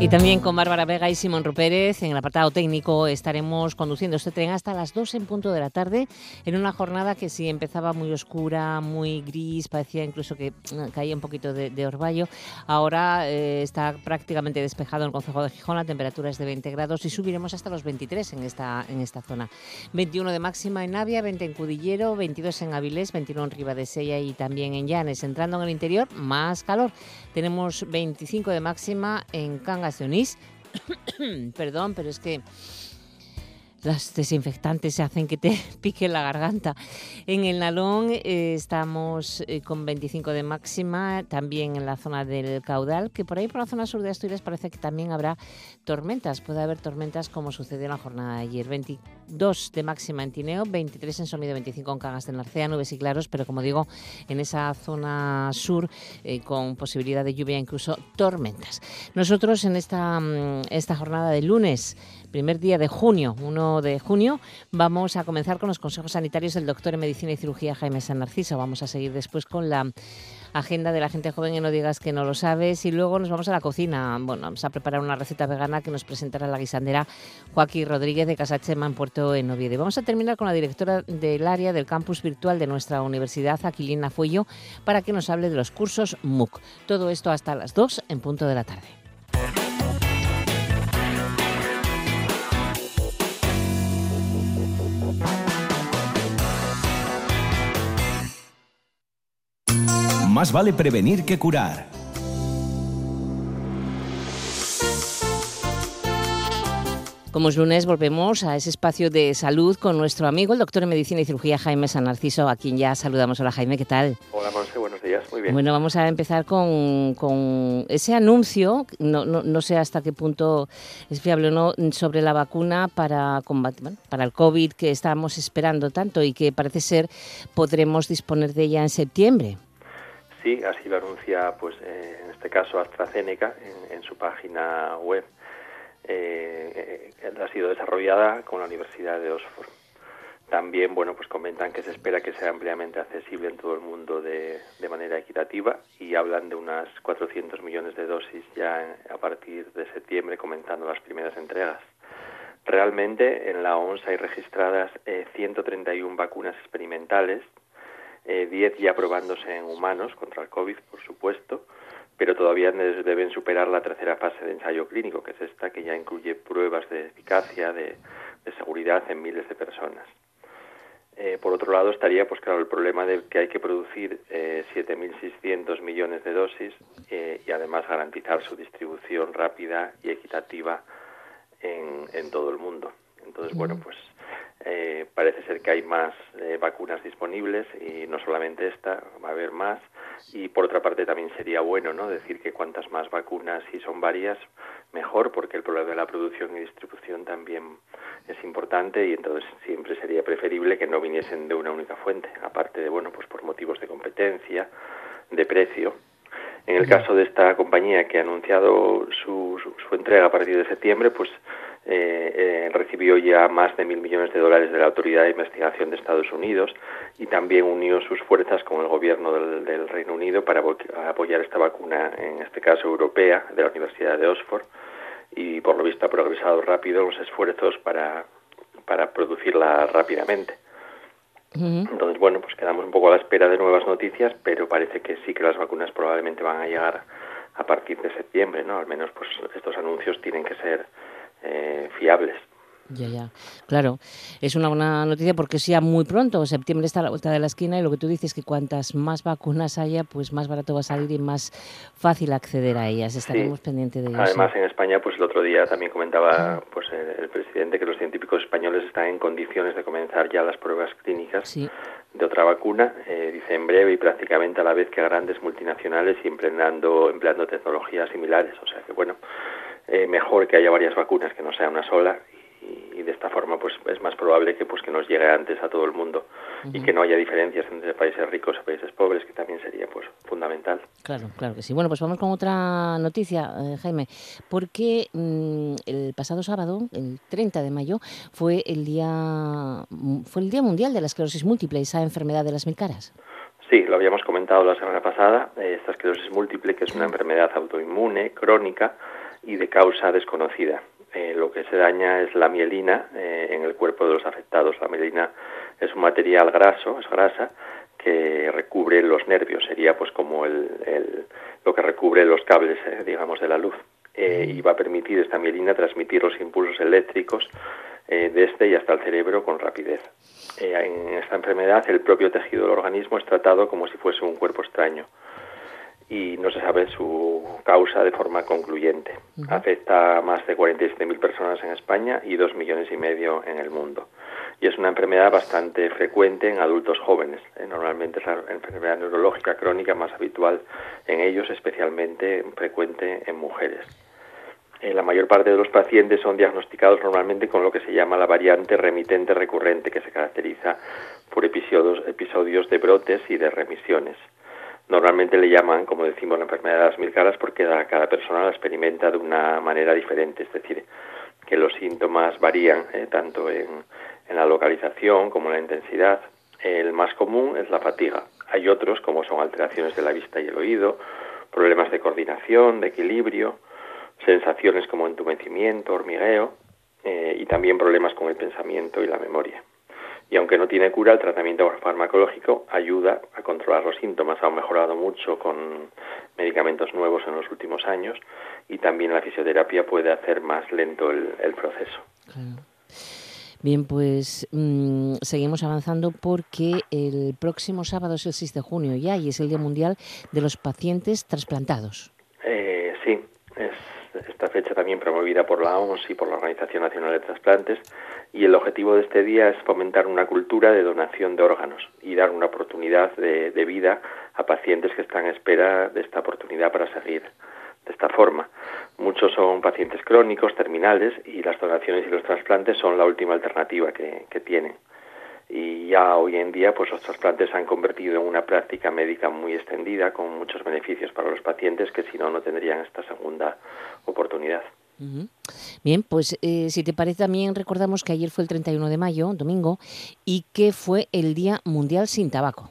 Y también con Bárbara Vega y Simón Rupérez en el apartado técnico estaremos conduciendo este tren hasta las 2 en punto de la tarde en una jornada que sí empezaba muy oscura, muy gris, parecía incluso que mm, caía un poquito de, orvallo. Ahora eh, está prácticamente despejado en el Concejo de Gijón, la temperatura es de 20 grados y subiremos hasta los 23 en esta, en esta zona. 21 de máxima en Navia, 20 en Cudillero, 22 en Avilés, 21 en Riva de Sella y también en Llanes. Entrando en el interior, más calor. Tenemos 25 de máxima en Cangas Perdón, pero es que las desinfectantes se hacen que te pique la garganta. En el Nalón eh, estamos eh, con 25 de máxima, también en la zona del caudal, que por ahí por la zona sur de Asturias parece que también habrá tormentas. Puede haber tormentas como sucedió en la jornada de ayer. 22 de máxima en Tineo, 23 en Somido, 25 en Cagas de Narcea, nubes y claros, pero como digo, en esa zona sur eh, con posibilidad de lluvia, incluso tormentas. Nosotros en esta, mm, esta jornada de lunes primer día de junio, 1 de junio, vamos a comenzar con los consejos sanitarios del doctor en Medicina y Cirugía Jaime San Narciso. Vamos a seguir después con la agenda de la gente joven y no digas que no lo sabes. Y luego nos vamos a la cocina. Bueno, vamos a preparar una receta vegana que nos presentará la guisandera Joaquín Rodríguez de Casachema en Puerto en vamos a terminar con la directora del área del campus virtual de nuestra universidad, Aquilina Fuello, para que nos hable de los cursos MOOC. Todo esto hasta las 2 en punto de la tarde. Más vale prevenir que curar. Como es lunes, volvemos a ese espacio de salud con nuestro amigo, el doctor en Medicina y Cirugía Jaime San Narciso, a quien ya saludamos. Hola Jaime, ¿qué tal? Hola Monse, buenos días, muy bien. Bueno, vamos a empezar con, ese anuncio, no, no, sé hasta qué punto es fiable o no, sobre la vacuna para, combatir, para el COVID que estamos esperando tanto y que parece ser podremos disponer de ella en septiembre. Sí, así lo anuncia, pues, eh, en este caso AstraZeneca en, su página web. Eh, eh, ha sido desarrollada con la Universidad de Oxford. También, bueno, pues comentan que se espera que sea ampliamente accesible en todo el mundo de, de manera equitativa y hablan de unas 400 millones de dosis ya a partir de septiembre, comentando las primeras entregas. Realmente en la OMS hay registradas 131 vacunas experimentales eh, 10 ya probándose en humanos contra el COVID, por supuesto, pero todavía deben superar la tercera fase de ensayo clínico, que es esta, que ya incluye pruebas de eficacia, de, seguridad en miles de personas. Eh, por otro lado, estaría, pues claro, el problema de que hay que producir eh, 7.600 millones de dosis eh, y además garantizar su distribución rápida y equitativa en, en todo el mundo. Entonces, bueno, pues eh, parece ser que hay más eh, vacunas disponibles y no solamente esta, va a haber más. Y por otra parte también sería bueno ¿no? decir que cuantas más vacunas, si son varias, mejor, porque el problema de la producción y distribución también es importante y entonces siempre sería preferible que no viniesen de una única fuente, aparte de, bueno, pues por motivos de competencia, de precio. En el caso de esta compañía que ha anunciado su, su, su entrega a partir de septiembre, pues eh, eh, recibió ya más de mil millones de dólares de la Autoridad de Investigación de Estados Unidos y también unió sus fuerzas con el gobierno del, Reino Unido para apoyar esta vacuna, en este caso europea, de la Universidad de Oxford, y por lo visto ha progresado rápido los esfuerzos para, para producirla rápidamente. Entonces, bueno, pues quedamos un poco a la espera de nuevas noticias, pero parece que sí que las vacunas probablemente van a llegar a partir de septiembre, ¿no? Al menos pues estos anuncios tienen que ser eh, fiables. Ya, ya. Claro, es una buena noticia porque sea muy pronto, septiembre está a la vuelta de la esquina y lo que tú dices es que cuantas más vacunas haya, pues más barato va a salir y más fácil acceder a ellas. Estaremos pendientes de ello. Además, en España, pues el otro día también comentaba pues el, presidente que los científicos españoles están en condiciones de comenzar ya las pruebas clínicas de otra vacuna, eh, dice en breve y prácticamente a la vez que grandes multinacionales y empleando, empleando tecnologías similares. O sea que, bueno, eh, mejor que haya varias vacunas que no sea una sola y, de esta forma pues es más probable que pues que nos llegue antes a todo el mundo y que no haya diferencias entre países ricos y países pobres, que también sería pues fundamental. Claro, claro que sí. Bueno, pues vamos con otra noticia, eh, Jaime, porque mm, el pasado sábado, el 30 de mayo, fue el día fue el día mundial de la esclerosis múltiple, esa enfermedad de las mil caras. Sí, lo habíamos comentado la semana pasada, eh, esta esclerosis múltiple, que es una enfermedad autoinmune, crónica y de causa desconocida. Eh, lo que se daña es la mielina eh, en el cuerpo de los afectados. La mielina es un material graso, es grasa, que recubre los nervios, sería pues como el, lo que recubre los cables, eh, digamos, de la luz. y va a permitir esta mielina transmitir los impulsos eléctricos desde este y hasta el cerebro con rapidez. en esta enfermedad el propio tejido del organismo es tratado como si fuese un cuerpo extraño y no se sabe su causa de forma concluyente. Afecta a más de 47.000 personas en España y 2 millones y medio en el mundo. Y es una enfermedad bastante frecuente en adultos jóvenes. ¿eh? Normalmente es la enfermedad neurológica crónica más habitual en ellos, especialmente frecuente en mujeres. Eh, la mayor parte de los pacientes son diagnosticados normalmente con lo que se llama la variante remitente recurrente, que se caracteriza por episodios, episodios de brotes y de remisiones. Normalmente le llaman, como decimos, la enfermedad de las mil caras porque cada persona la experimenta de una manera diferente, es decir, que los síntomas varían eh, tanto en, la localización como en la intensidad. El más común es la fatiga. Hay otros, como son alteraciones de la vista y el oído, problemas de coordinación, de equilibrio, sensaciones como entumecimiento, hormigueo eh, y también problemas con el pensamiento y la memoria y aunque no tiene cura, el tratamiento farmacológico ayuda a controlar los síntomas. Ha mejorado mucho con medicamentos nuevos en los últimos años y también la fisioterapia puede hacer más lento el, proceso. Bien, pues mm, seguimos avanzando porque el próximo sábado es el 6 de junio ya y es el Día Mundial de los Pacientes Trasplantados. También promovida por la OMS y por la Organización Nacional de Trasplantes y el objetivo de este día es fomentar una cultura de donación de órganos y dar una oportunidad de, vida a pacientes que están en espera de esta oportunidad para seguir de esta forma. Muchos son pacientes crónicos, terminales, y las donaciones y los trasplantes son la última alternativa que, que tienen. Y ya hoy en día, pues los trasplantes se han convertido en una práctica médica muy extendida, con muchos beneficios para los pacientes que si no, no tendrían esta segunda oportunidad. Bien, pues eh, si te parece también recordamos que ayer fue el 31 de mayo, domingo, y que fue el Día Mundial sin Tabaco.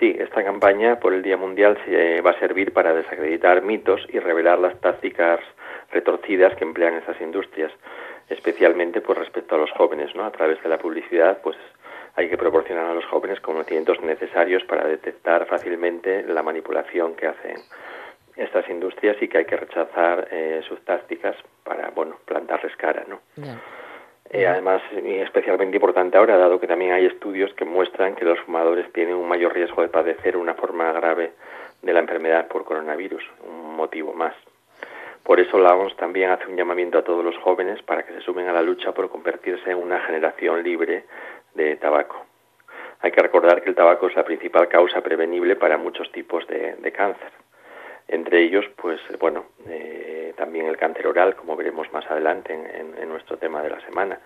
Sí, esta campaña por el Día Mundial se va a servir para desacreditar mitos y revelar las tácticas retorcidas que emplean estas industrias, especialmente pues respecto a los jóvenes, ¿no? A través de la publicidad, pues hay que proporcionar a los jóvenes conocimientos necesarios para detectar fácilmente la manipulación que hacen estas industrias y que hay que rechazar eh, sus tácticas para, bueno, plantarles cara, ¿no? Eh, además, y especialmente importante ahora, dado que también hay estudios que muestran que los fumadores tienen un mayor riesgo de padecer una forma grave de la enfermedad por coronavirus, un motivo más. Por eso la OMS también hace un llamamiento a todos los jóvenes para que se sumen a la lucha por convertirse en una generación libre de tabaco. Hay que recordar que el tabaco es la principal causa prevenible para muchos tipos de cáncer entre ellos, pues bueno, eh, también el cáncer oral, como veremos más adelante en, nuestro tema de la semana.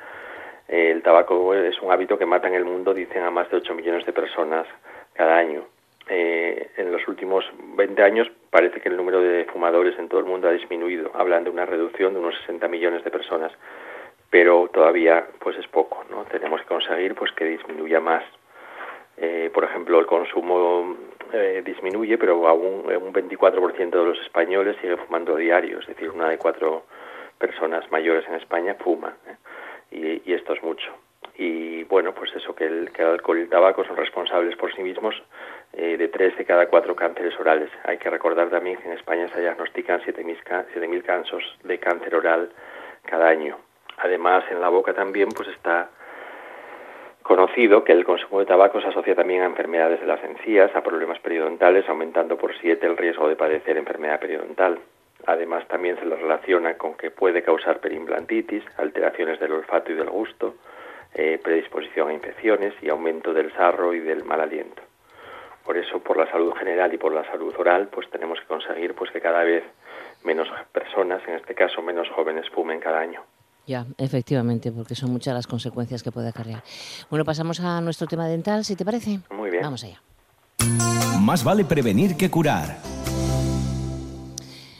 el tabaco es un hábito que mata en el mundo, dicen, a más de 8 millones de personas cada año. Eh, en los últimos 20 años parece que el número de fumadores en todo el mundo ha disminuido, hablan de una reducción de unos 60 millones de personas, pero todavía pues es poco, ¿no? Tenemos que conseguir pues que disminuya más. Eh, por ejemplo, el consumo eh, disminuye, pero aún un 24% de los españoles sigue fumando diario, es decir, una de cuatro personas mayores en España fuma, ¿eh? y, esto es mucho. Y bueno, pues eso, que el, que el alcohol y el tabaco son responsables por sí mismos eh, de tres de cada cuatro cánceres orales. Hay que recordar también que en España se diagnostican 7.000 casos de cáncer oral cada año. Además, en la boca también pues está conocido que el consumo de tabaco se asocia también a enfermedades de las encías, a problemas periodontales, aumentando por siete el riesgo de padecer enfermedad periodontal. Además, también se lo relaciona con que puede causar perimplantitis, alteraciones del olfato y del gusto, eh, predisposición a infecciones y aumento del sarro y del mal aliento. Por eso, por la salud general y por la salud oral, pues tenemos que conseguir pues que cada vez menos personas, en este caso menos jóvenes, fumen cada año. Ya, efectivamente, porque son muchas las consecuencias que puede acarrear. Bueno, pasamos a nuestro tema dental, si te parece. Muy bien. Vamos allá. Más vale prevenir que curar.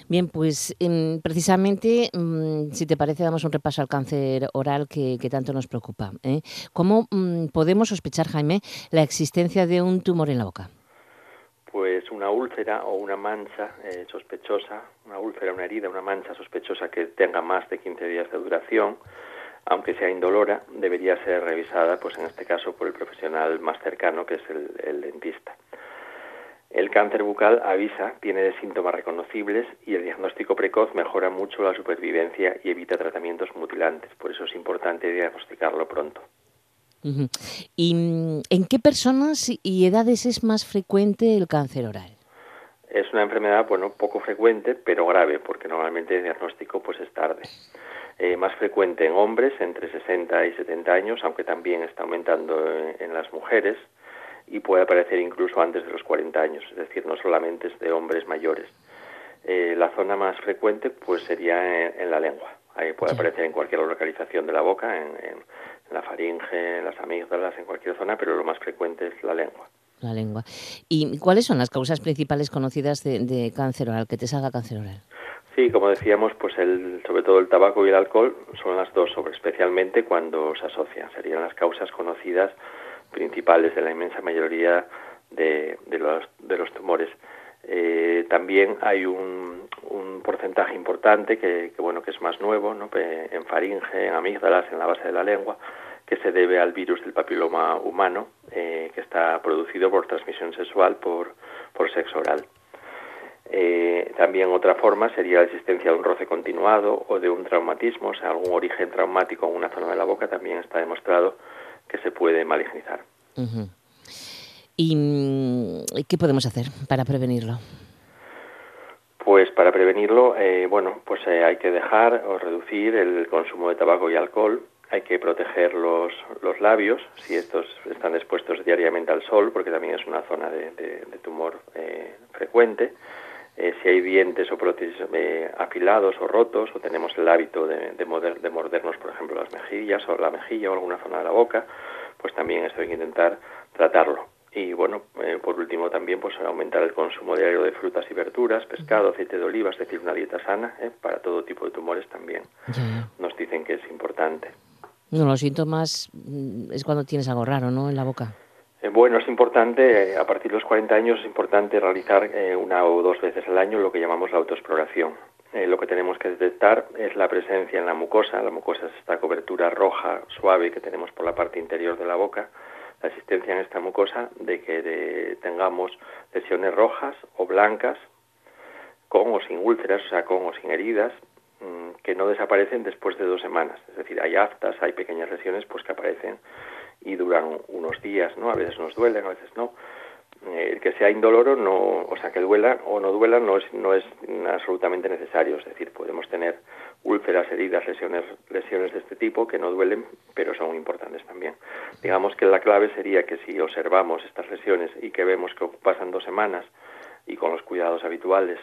Bien, pues em, precisamente, mm, si te parece, damos un repaso al cáncer oral que, tanto nos preocupa. ¿eh? ¿Cómo mm, podemos sospechar, Jaime, la existencia de un tumor en la boca? Pues una úlcera o una mancha eh, sospechosa, una úlcera, una herida, una mancha sospechosa que tenga más de 15 días de duración, aunque sea indolora, debería ser revisada, pues en este caso, por el profesional más cercano, que es el dentista. El cáncer bucal avisa, tiene síntomas reconocibles y el diagnóstico precoz mejora mucho la supervivencia y evita tratamientos mutilantes. Por eso es importante diagnosticarlo pronto. ¿Y mm, en qué personas y edades es más frecuente el cáncer oral? Es una enfermedad, bueno, poco frecuente, pero grave, porque normalmente el diagnóstico pues es tarde. Eh, más frecuente en hombres entre 60 y 70 años, aunque también está aumentando en las mujeres y puede aparecer incluso antes de los 40 años, es decir, no solamente es de hombres mayores. Eh, la zona más frecuente pues sería en, la lengua. Ahí puede aparecer en cualquier localización de la boca, en, la faringe, en las amígdalas, en cualquier zona, pero lo más frecuente es la lengua. La lengua. ¿Y cuáles son las causas principales conocidas de, cáncer oral, que te salga cáncer oral? Sí, como decíamos, pues el, sobre todo el tabaco y el alcohol son las dos, sobre, especialmente cuando se asocian. Serían las causas conocidas principales de la inmensa mayoría de, de, los, de los tumores. Eh, también hay un, porcentaje importante que, bueno que es más nuevo en faringe, en amígdalas, en la base de la lengua, que se debe al virus del papiloma humano, eh, que está producido por transmisión sexual por, por sexo oral. Eh, también otra forma sería la existencia de un roce continuado o de un traumatismo, o sea, algún origen traumático en una zona de la boca, también está demostrado que se puede malignizar. ¿Y mm, qué podemos hacer para prevenirlo? Pues para prevenirlo, eh, bueno, pues eh, hay que dejar o reducir el consumo de tabaco y alcohol, hay que proteger los, los labios si estos están expuestos diariamente al sol, porque también es una zona de, tumor eh, frecuente. si hay dientes o prótesis afilados o rotos, o tenemos el hábito de, de, mordernos, por ejemplo, las mejillas o la mejilla o alguna zona de la boca, pues también esto hay que intentar tratarlo. Y bueno, eh, por último también pues aumentar el consumo diario de frutas y verduras, pescado, aceite de oliva, es decir, una dieta sana ¿eh? para todo tipo de tumores también. Nos dicen que es importante. No, los síntomas mm, es cuando tienes algo raro, ¿no? En la boca. Eh, bueno, es importante, a partir de los 40 años es importante realizar una o dos veces al año lo que llamamos la autoexploración. lo que tenemos que detectar es la presencia en la mucosa. La mucosa es esta cobertura roja, suave que tenemos por la parte interior de la boca la existencia en esta mucosa de que tengamos lesiones rojas o blancas con o sin úlceras, o sea, con o sin heridas, mm, que no desaparecen después de dos semanas. Es decir, hay aftas, hay pequeñas lesiones pues que aparecen y duran unos días, ¿no? A veces nos duelen, a veces no. Eh, el que sea indoloro, no, o sea, que duela o no duela no es, no es absolutamente necesario. Es decir, podemos tener úlceras, heridas, lesiones, lesiones de este tipo que no duelen, pero son importantes también. Digamos que la clave sería que si observamos estas lesiones y que vemos que pasan dos semanas y con los cuidados habituales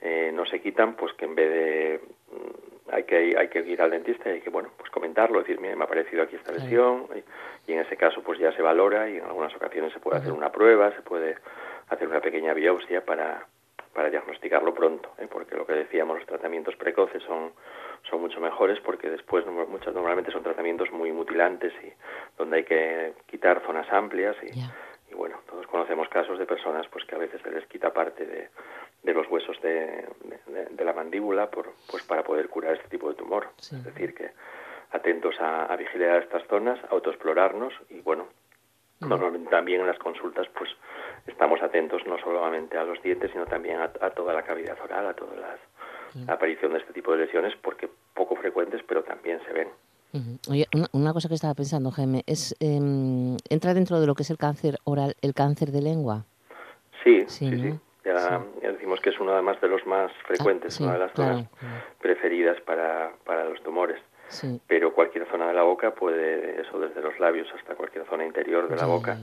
eh, no se quitan, pues que en vez de mm, hay que hay que ir al dentista y hay que bueno pues comentarlo, decir mire me ha aparecido aquí esta lesión y, en ese caso pues ya se valora y en algunas ocasiones se puede hacer una prueba, se puede hacer una pequeña biopsia para para diagnosticarlo pronto, ¿eh? porque lo que decíamos, los tratamientos precoces son, son mucho mejores porque después muchas, normalmente son tratamientos muy mutilantes y donde hay que quitar zonas amplias y, y bueno, todos conocemos casos de personas pues que a veces se les quita parte de, de los huesos de, de, la mandíbula por, pues para poder curar este tipo de tumor. Es decir, que atentos a, a vigilar estas zonas, autoexplorarnos y bueno, Normalmente también en las consultas pues estamos atentos no solamente a los dientes, sino también a, toda la cavidad oral, a toda la aparición de este tipo de lesiones, porque poco frecuentes, pero también se ven. Oye, una, cosa que estaba pensando, Jaime, es em, ¿entra dentro de lo que es el cáncer oral, el cáncer de lengua? Sí, sí, sí. Ya, decimos que es uno además de los más frecuentes, ah, una de las zonas preferidas para, para los tumores. Pero cualquier zona de la boca puede, eso desde los labios hasta cualquier zona interior de la boca,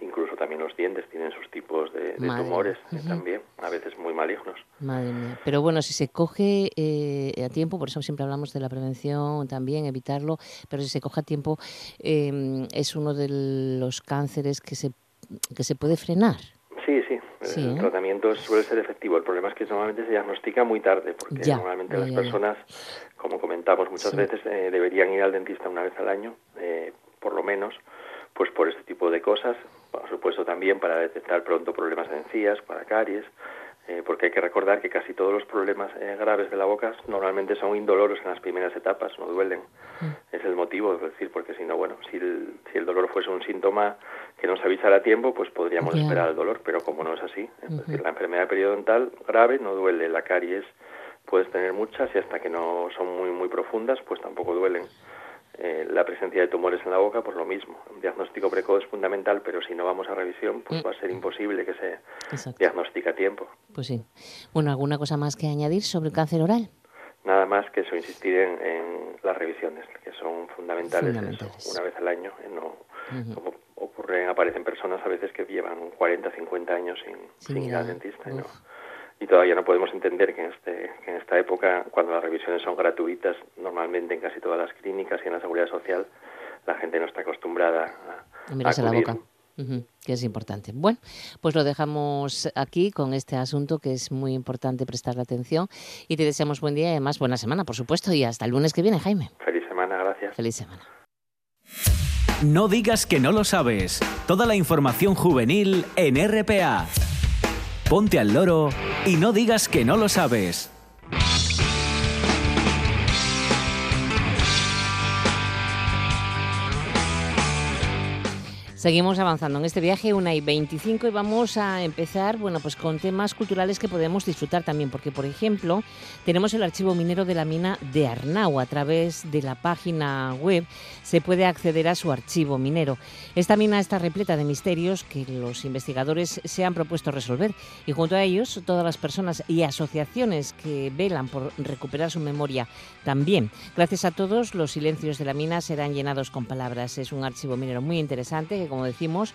incluso también los dientes tienen sus tipos de, tumores también, a veces muy malignos. Madre mía. Pero bueno, si se coge eh, a tiempo, por eso siempre hablamos de la prevención también, evitarlo, pero si se coge a tiempo, em, es uno de los cánceres que se, que se puede frenar. Sí, el tratamiento suele ser efectivo. El problema es que normalmente se diagnostica muy tarde, porque normalmente las personas, como comentamos muchas veces, eh, deberían ir al dentista una vez al año, eh, por lo menos, pues por este tipo de cosas. Por supuesto también para detectar pronto problemas de encías, para caries, eh, porque hay que recordar que casi todos los problemas eh, graves de la boca normalmente son indoloros en las primeras etapas, no duelen. Mm. Es el motivo, es decir, porque si no, bueno, si el, si el dolor fuese un síntoma que nos avisara a tiempo, pues podríamos esperar el dolor, pero como no es así, es decir, la enfermedad periodontal grave no duele, la caries puedes tener muchas y hasta que no son muy muy profundas, pues tampoco duelen. Eh, la presencia de tumores en la boca, pues lo mismo. Un diagnóstico precoz es fundamental, pero si no vamos a revisión, pues mm. va a ser imposible que se diagnostique a tiempo. Pues sí. Bueno, ¿alguna cosa más que añadir sobre el cáncer oral? Nada más que eso, insistir en, las revisiones, que son fundamentales, una vez al año. No, Como ocurren, aparecen personas a veces que llevan 40, 50 años sin, ir al dentista. Y no, y todavía no podemos entender que en, este, en esta época, cuando las revisiones son gratuitas, normalmente en casi todas las clínicas y en la seguridad social, la gente no está acostumbrada a, mirarse la boca. que es importante. Bueno, pues lo dejamos aquí con este asunto que es muy importante prestarle atención y te deseamos buen día y además buena semana, por supuesto, y hasta el lunes que viene, Jaime. Feliz semana, gracias. Feliz semana. No digas que no lo sabes. Toda la información juvenil en RPA ponte al loro y no digas que no lo sabes. Seguimos avanzando en este viaje, una y 25, y vamos a empezar bueno, pues con temas culturales que podemos disfrutar también, porque, por ejemplo, tenemos el archivo minero de la mina de Arnau. A través de la página web se puede acceder a su archivo minero. Esta mina está repleta de misterios que los investigadores se han propuesto resolver, y junto a ellos, todas las personas y asociaciones que velan por recuperar su memoria también. Gracias a todos, los silencios de la mina serán llenados con palabras. Es un archivo minero muy interesante que como decimos,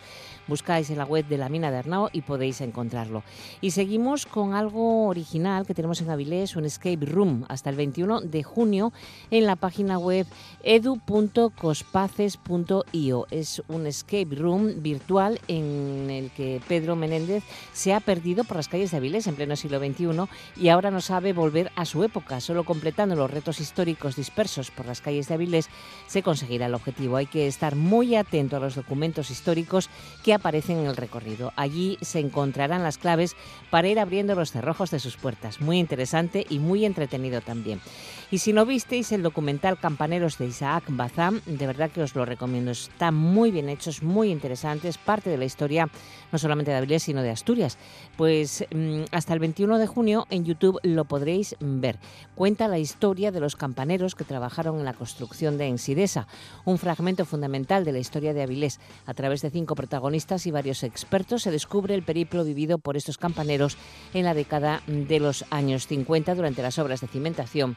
buscáis en la web de la mina de Arnao y podéis encontrarlo. Y seguimos con algo original que tenemos en Avilés, un escape room, hasta el 21 de junio en la página web edu.cospaces.io. Es un escape room virtual en el que Pedro Menéndez se ha perdido por las calles de Avilés en pleno siglo XXI y ahora no sabe volver a su época. Solo completando los retos históricos dispersos por las calles de Avilés se conseguirá el objetivo. Hay que estar muy atento a los documentos históricos que aparecen en el recorrido. Allí se encontrarán las claves para ir abriendo los cerrojos de sus puertas. Muy interesante y muy entretenido también. Y si no visteis el documental Campaneros de Isaac Bazán, de verdad que os lo recomiendo. Está muy bien hecho, es muy interesante, es parte de la historia no solamente de Avilés, sino de Asturias. Pues mm, hasta el 21 de junio en YouTube lo podréis ver. Cuenta la historia de los campaneros que trabajaron en la construcción de Ensidesa, un fragmento fundamental de la historia de Avilés. A través de cinco protagonistas y varios expertos se descubre el periplo vivido por estos campaneros en la década de los años 50 durante las obras de cimentación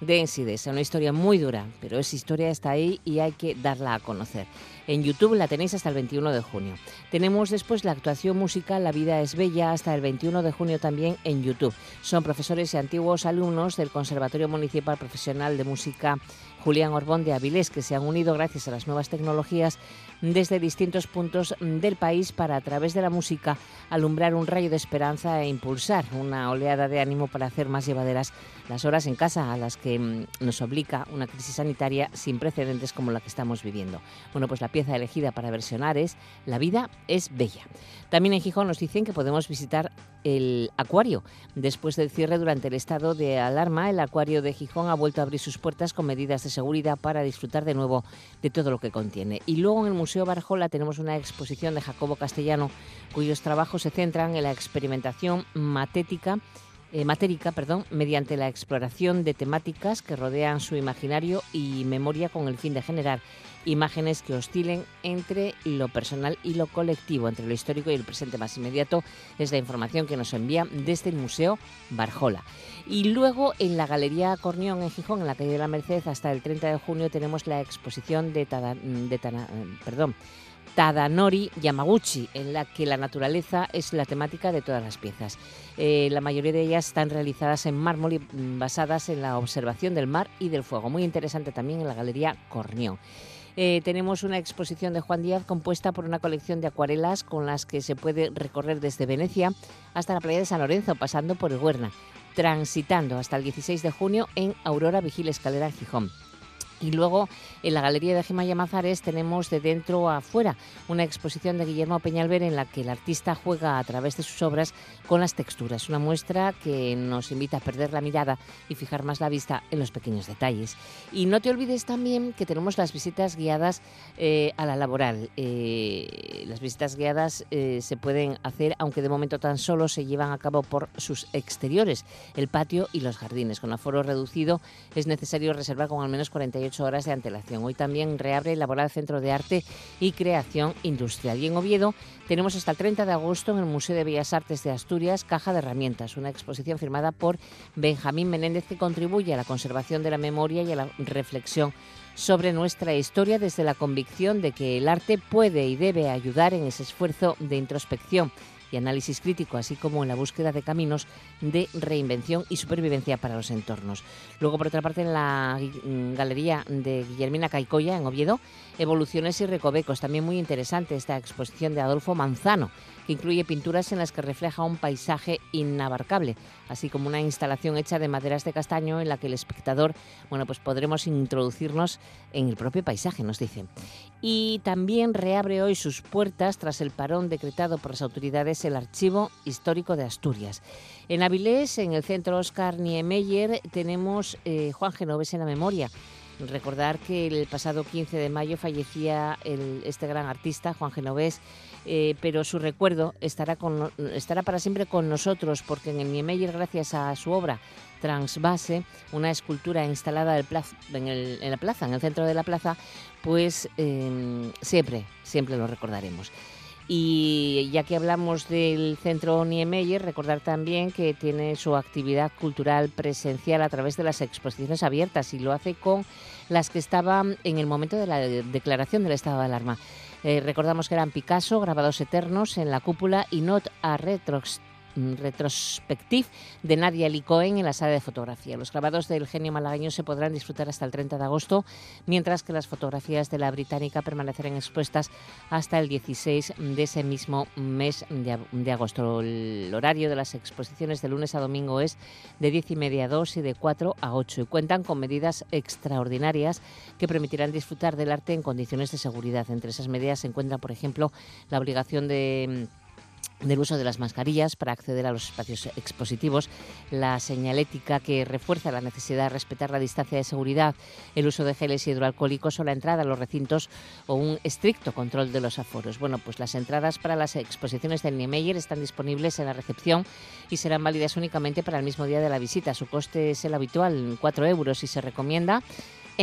de Ensidesa. Una historia muy dura, pero esa historia está ahí y hay que darla a conocer. En YouTube la tenéis hasta el 21 de junio. Tenemos después la actuación musical La vida es bella hasta el 21 de junio también en YouTube. Son profesores y antiguos alumnos del Conservatorio Municipal Profesional de Música Julián Orbón de Avilés, que se han unido gracias a las nuevas tecnologías desde distintos puntos del país para, a través de la música, alumbrar un rayo de esperanza e impulsar una oleada de ánimo para hacer más llevaderas las horas en casa a las que mm, nos obliga una crisis sanitaria sin precedentes como la que estamos viviendo. Bueno, pues la pieza elegida para versionar es La vida es bella. También en Gijón nos dicen que podemos visitar el acuario. Después del cierre durante el estado de alarma, el acuario de Gijón ha vuelto a abrir sus puertas con medidas de seguridad para disfrutar de nuevo de todo lo que contiene. Y luego en el Museo Barjola tenemos una exposición de Jacobo Castellano, cuyos trabajos se centran en la experimentación matética eh, matérica, perdón, mediante la exploración de temáticas que rodean su imaginario y memoria con el fin de generar imágenes que oscilen entre lo personal y lo colectivo, entre lo histórico y el presente más inmediato. Es la información que nos envía desde el Museo Barjola. Y luego en la Galería Cornión en Gijón, en la calle de la Merced, hasta el 30 de junio tenemos la exposición de, perdón, Tadanori Yamaguchi, en la que la naturaleza es la temática de todas las piezas. Eh, la mayoría de ellas están realizadas en mármol y mm, basadas en la observación del mar y del fuego. Muy interesante también en la Galería Cornión. Eh, tenemos una exposición de Juan Díaz compuesta por una colección de acuarelas con las que se puede recorrer desde Venecia hasta la playa de San Lorenzo, pasando por el Huerna, transitando hasta el 16 de junio en Aurora Vigil Escalera Gijón. Y luego en la Galería de Gemma Mazares tenemos de dentro a afuera una exposición de Guillermo Peñalver en la que el artista juega a través de sus obras con las texturas. Una muestra que nos invita a perder la mirada y fijar más la vista en los pequeños detalles. Y no te olvides también que tenemos las visitas guiadas eh, a la laboral. Eh, las visitas guiadas eh, se pueden hacer, aunque de momento tan solo se llevan a cabo por sus exteriores, el patio y los jardines. Con aforo reducido es necesario reservar con al menos 48 horas de antelación. Hoy también reabre el laboral Centro de Arte y Creación Industrial. Y en Oviedo tenemos hasta el 30 de agosto en el Museo de Bellas Artes de Asturias Caja de Herramientas, una exposición firmada por Benjamín Menéndez que contribuye a la conservación de la memoria y a la reflexión sobre nuestra historia desde la convicción de que el arte puede y debe ayudar en ese esfuerzo de introspección y análisis crítico, así como en la búsqueda de caminos de reinvención y supervivencia para los entornos. Luego, por otra parte, en la galería de Guillermina Caicoya, en Oviedo, Evoluciones y Recovecos, también muy interesante esta exposición de Adolfo Manzano, que incluye pinturas en las que refleja un paisaje inabarcable, así como una instalación hecha de maderas de castaño en la que el espectador, bueno, pues podremos introducirnos en el propio paisaje, nos dicen. Y también reabre hoy sus puertas tras el parón decretado por las autoridades el Archivo Histórico de Asturias. En Avilés, en el centro Oscar Niemeyer, tenemos eh, Juan Genoves en la memoria. Recordar que el pasado 15 de mayo fallecía este gran artista, Juan Genovés, eh, pero su recuerdo estará, para siempre con nosotros, porque en el Niemeyer, gracias a su obra Transvase, una escultura instalada en, la plaza, en el centro de la plaza, pues em, siempre, siempre lo recordaremos. Y ya que hablamos del centro Niemeyer, recordar también que tiene su actividad cultural presencial a través de las exposiciones abiertas y lo hace con las que estaban en el momento de la declaración del estado de alarma. Eh, recordamos que eran Picasso, grabados eternos en la cúpula y Not a Retros Mm, retrospective de Nadia Licoen en la sala de fotografía. Los grabados del genio malagueño se podrán disfrutar hasta el 30 de agosto, mientras que las fotografías de la británica permanecerán expuestas hasta el 16 de ese mismo mes de, agosto. El horario de las exposiciones de lunes a domingo es de 10 y media a 2 y de 4 a 8 y cuentan con medidas extraordinarias que permitirán disfrutar del arte en condiciones de seguridad. Entre esas medidas se encuentra, por ejemplo, la obligación de del uso de las mascarillas para acceder a los espacios expositivos, la señalética que refuerza la necesidad de respetar la distancia de seguridad, el uso de geles hidroalcohólicos o la entrada a los recintos o un estricto control de los aforos. Bueno, pues las entradas para las exposiciones del Niemeyer están disponibles en la recepción y serán válidas únicamente para el mismo día de la visita. Su coste es el habitual, 4 euros, y se recomienda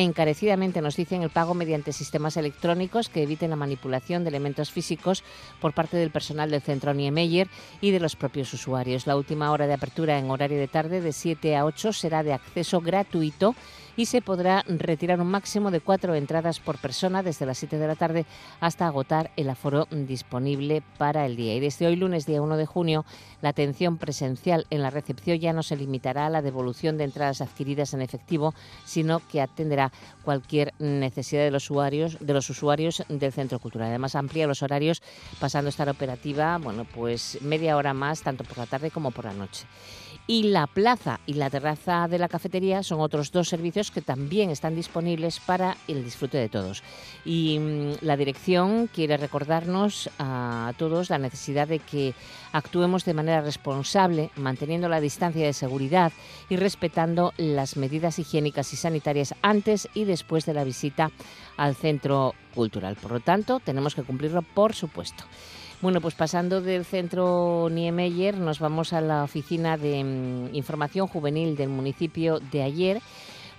encarecidamente nos dicen el pago mediante sistemas electrónicos que eviten la manipulación de elementos físicos por parte del personal del centro Niemeyer y de los propios usuarios. La última hora de apertura en horario de tarde de 7 a 8 será de acceso gratuito y se podrá retirar un máximo de cuatro entradas por persona desde las 7 de la tarde hasta agotar el aforo disponible para el día. Y desde hoy lunes, día 1 de junio, la atención presencial en la recepción ya no se limitará a la devolución de entradas adquiridas en efectivo, sino que atenderá cualquier necesidad de los usuarios, de los usuarios del centro cultural. Además, amplía los horarios pasando a estar operativa, bueno, pues media hora más, tanto por la tarde como por la noche. Y la plaza y la terraza de la cafetería son otros dos servicios que también están disponibles para el disfrute de todos. Y mm, la dirección quiere recordarnos a todos la necesidad de que actuemos de manera responsable, manteniendo la distancia de seguridad y respetando las medidas higiénicas y sanitarias antes y después de la visita al centro cultural. Por lo tanto, tenemos que cumplirlo, por supuesto. Bueno, pues pasando del centro Niemeyer, nos vamos a la oficina de mm, información juvenil del municipio de ayer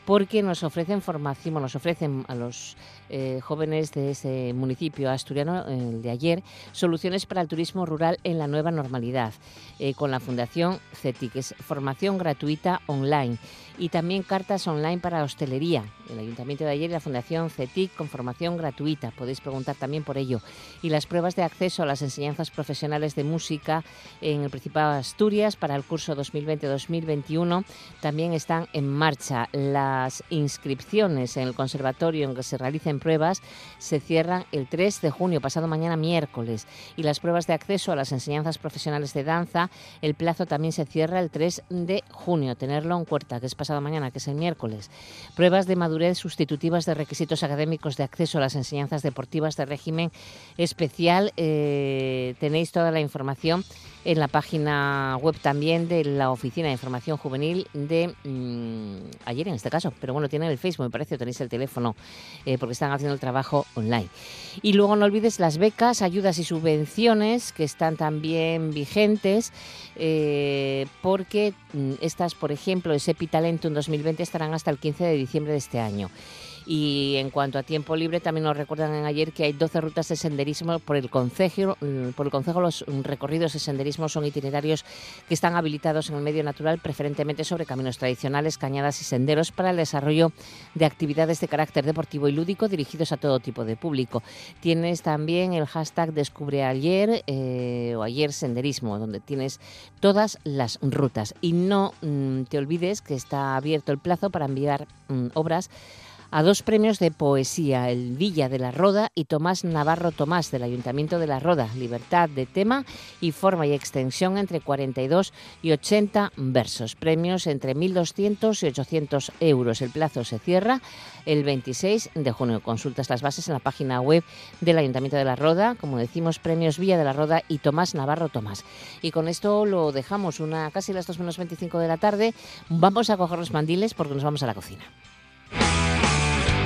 porque nos ofrecen formación, nos ofrecen a los eh, jóvenes de ese municipio asturiano el de ayer soluciones para el turismo rural en la nueva normalidad eh, con la Fundación CETIC, es formación gratuita online y también cartas online para hostelería. El Ayuntamiento de ayer y la Fundación CETIC con formación gratuita. Podéis preguntar también por ello. Y las pruebas de acceso a las enseñanzas profesionales de música en el Principado de Asturias para el curso 2020-2021 también están en marcha. Las inscripciones en el conservatorio en que se realicen pruebas se cierran el 3 de junio, pasado mañana miércoles. Y las pruebas de acceso a las enseñanzas profesionales de danza, el plazo también se cierra el 3 de junio. Tenerlo en cuenta, que es pasado mañana, que es el miércoles. Pruebas de madurez sustitutivas de requisitos académicos de acceso a las enseñanzas deportivas de régimen especial. Eh, tenéis toda la información en la página web también de la Oficina de Información Juvenil de mm, ayer en este caso, pero bueno, tienen el Facebook, me parece, tenéis el teléfono, eh, porque están haciendo el trabajo online. Y luego no olvides las becas, ayudas y subvenciones que están también vigentes, eh, porque mm, estas, por ejemplo, ese Talentum 2020 estarán hasta el 15 de diciembre de este año. Y en cuanto a tiempo libre, también nos recuerdan ayer que hay 12 rutas de senderismo por el Concejo. Mm, por el Concejo los recorridos de senderismo son itinerarios que están habilitados en el medio natural, preferentemente sobre caminos tradicionales, cañadas y senderos para el desarrollo de actividades de carácter deportivo y lúdico dirigidos a todo tipo de público. Tienes también el hashtag Descubre ayer eh, o ayer senderismo, donde tienes todas las rutas. Y no mm, te olvides que está abierto el plazo para enviar mm, obras a dos premios de poesía, el Villa de la Roda y Tomás Navarro Tomás del Ayuntamiento de la Roda, libertad de tema y forma y extensión entre 42 y 80 versos, premios entre 1.200 y 800 euros. El plazo se cierra el 26 de junio. Consultas las bases en la página web del Ayuntamiento de la Roda, como decimos, premios Villa de la Roda y Tomás Navarro Tomás. Y con esto lo dejamos, una casi las 2 menos 25 de la tarde. Vamos a coger los mandiles porque nos vamos a la cocina.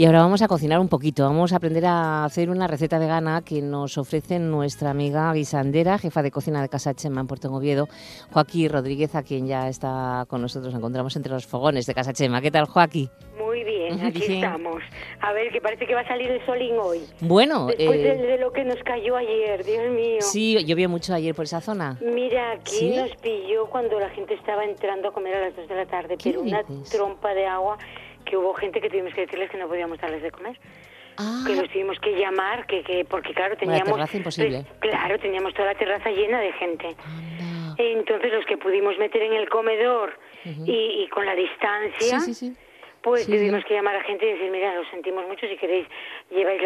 Y ahora vamos a cocinar un poquito. Vamos a aprender a hacer una receta vegana que nos ofrece nuestra amiga guisandera, jefa de cocina de Casa Chema en Puerto Oviedo, Joaquín Rodríguez, a quien ya está con nosotros. Nos encontramos entre los fogones de Casa Chema. ¿Qué tal, Joaquín? Muy bien, aquí estamos. A ver, que parece que va a salir el solín hoy. Bueno, después eh, de, lo que nos cayó ayer, Dios mío. Sí, llovió mucho ayer por esa zona. Mira, aquí nos pilló cuando la gente estaba entrando a comer a las 2 de la tarde, pero una trompa de agua que hubo gente que tuvimos que decirles que no podíamos darles de comer. Ah. Que los tuvimos que llamar, que, que porque claro, teníamos... imposible. claro, teníamos toda la terraza llena de gente. Entonces los que pudimos meter en el comedor y, con la distancia... pues tuvimos que llamar a gente y decir, mira, lo sentimos mucho, si queréis, lleváis